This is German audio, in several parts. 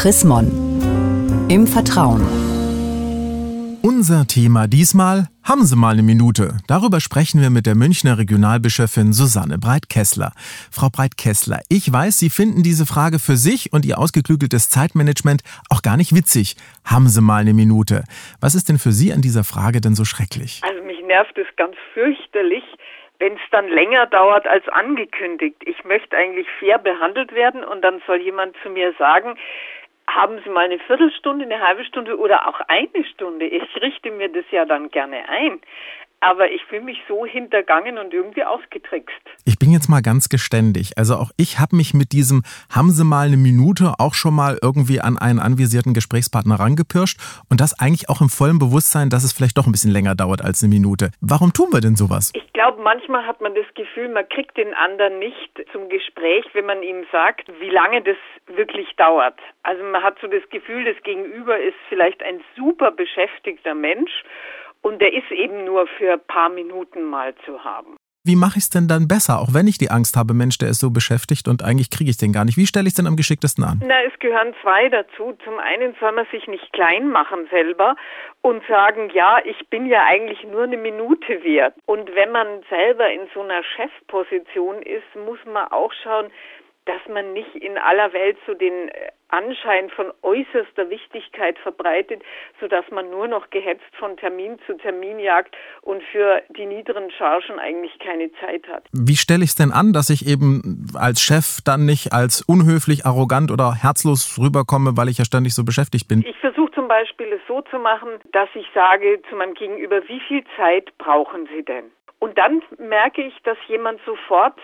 Chris Mon. Im Vertrauen. Unser Thema diesmal, haben Sie mal eine Minute. Darüber sprechen wir mit der Münchner Regionalbischöfin Susanne Breit-Kessler. Frau Breit-Kessler, ich weiß, Sie finden diese Frage für sich und Ihr ausgeklügeltes Zeitmanagement auch gar nicht witzig. Haben Sie mal eine Minute. Was ist denn für Sie an dieser Frage denn so schrecklich? Also mich nervt es ganz fürchterlich, wenn es dann länger dauert als angekündigt. Ich möchte eigentlich fair behandelt werden und dann soll jemand zu mir sagen, haben Sie mal eine Viertelstunde, eine halbe Stunde oder auch eine Stunde. Ich richte mir das ja dann gerne ein. Aber ich fühle mich so hintergangen und irgendwie ausgetrickst. Ich bin jetzt mal ganz geständig. Also auch ich habe mich mit diesem haben Sie mal eine Minute auch schon mal irgendwie an einen anvisierten Gesprächspartner rangepirscht und das eigentlich auch im vollen Bewusstsein, dass es vielleicht doch ein bisschen länger dauert als eine Minute. Warum tun wir denn sowas? Ich glaube, manchmal hat man das Gefühl, man kriegt den anderen nicht zum Gespräch, wenn man ihm sagt, wie lange das wirklich dauert. Also man hat so das Gefühl, das Gegenüber ist vielleicht ein super beschäftigter Mensch und der ist eben nur für ein paar Minuten mal zu haben. Wie mache ich es denn dann besser, auch wenn ich die Angst habe, Mensch, der ist so beschäftigt und eigentlich kriege ich den gar nicht. Wie stelle ich es denn am geschicktesten an? Na, es gehören zwei dazu. Zum einen soll man sich nicht klein machen selber und sagen, ja, ich bin ja eigentlich nur eine Minute wert. Und wenn man selber in so einer Chefposition ist, muss man auch schauen, dass man nicht in aller Welt so den äh, Anschein von äußerster Wichtigkeit verbreitet, sodass man nur noch gehetzt von Termin zu Termin jagt und für die niederen Chargen eigentlich keine Zeit hat. Wie stelle ich es denn an, dass ich eben als Chef dann nicht als unhöflich, arrogant oder herzlos rüberkomme, weil ich ja ständig so beschäftigt bin? Ich versuche zum Beispiel es so zu machen, dass ich sage zu meinem Gegenüber, wie viel Zeit brauchen Sie denn? Und dann merke ich, dass jemand sofort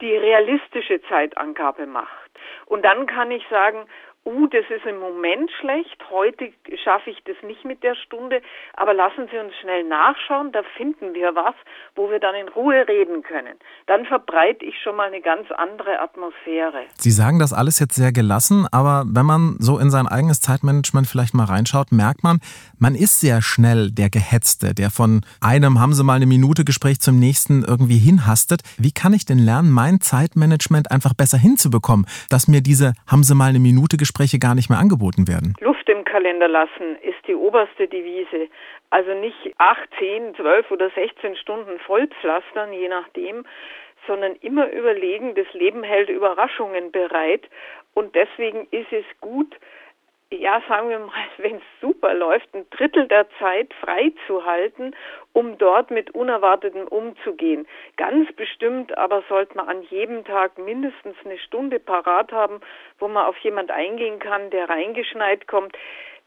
die realistische Zeitangabe macht. Und dann kann ich sagen, uh, das ist im Moment schlecht, heute schaffe ich das nicht mit der Stunde, aber lassen Sie uns schnell nachschauen, da finden wir was, wo wir dann in Ruhe reden können. Dann verbreite ich schon mal eine ganz andere Atmosphäre. Sie sagen das alles jetzt sehr gelassen, aber wenn man so in sein eigenes Zeitmanagement vielleicht mal reinschaut, merkt man, man ist sehr schnell der Gehetzte, der von einem haben Sie mal eine Minute Gespräch zum nächsten irgendwie hinhastet. Wie kann ich denn lernen, mein Zeitmanagement einfach besser hinzubekommen, dass mir diese haben Sie mal eine Minute Gespräch Gespräche gar nicht mehr angeboten werden. Luft im Kalender lassen ist die oberste Devise. Also nicht 8, 10, 12 oder 16 Stunden vollpflastern, je nachdem, sondern immer überlegen, das Leben hält Überraschungen bereit und deswegen ist es gut, ja, sagen wir mal, wenn es super läuft, ein Drittel der Zeit freizuhalten, um dort mit Unerwartetem umzugehen. Ganz bestimmt aber sollte man an jedem Tag mindestens eine Stunde parat haben, wo man auf jemand eingehen kann, der reingeschneit kommt.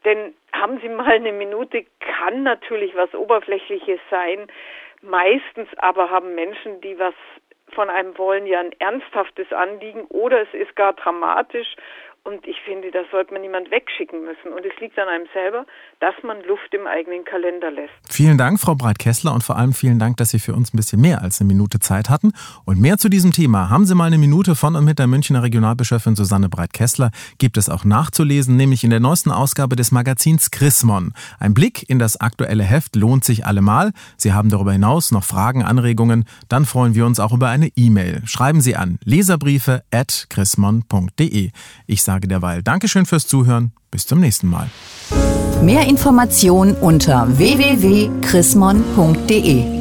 Denn haben Sie mal eine Minute, kann natürlich was Oberflächliches sein. Meistens aber haben Menschen, die was von einem wollen, ja ein ernsthaftes Anliegen oder es ist gar dramatisch und ich finde, das sollte man niemand wegschicken müssen. Und es liegt an einem selber, dass man Luft im eigenen Kalender lässt. Vielen Dank, Frau Breit-Kessler, und vor allem vielen Dank, dass Sie für uns ein bisschen mehr als eine Minute Zeit hatten. Und mehr zu diesem Thema haben Sie mal eine Minute von und mit der Münchner Regionalbischöfin Susanne Breit-Kessler. Gibt es auch nachzulesen, nämlich in der neuesten Ausgabe des Magazins Chrismon. Ein Blick in das aktuelle Heft lohnt sich allemal. Sie haben darüber hinaus noch Fragen, Anregungen. Dann freuen wir uns auch über eine E-Mail. Schreiben Sie an leserbriefe at chrismon.de. Ich sage derweil Dankeschön fürs Zuhören. Bis zum nächsten Mal. Mehr Informationen unter www.chrismon.de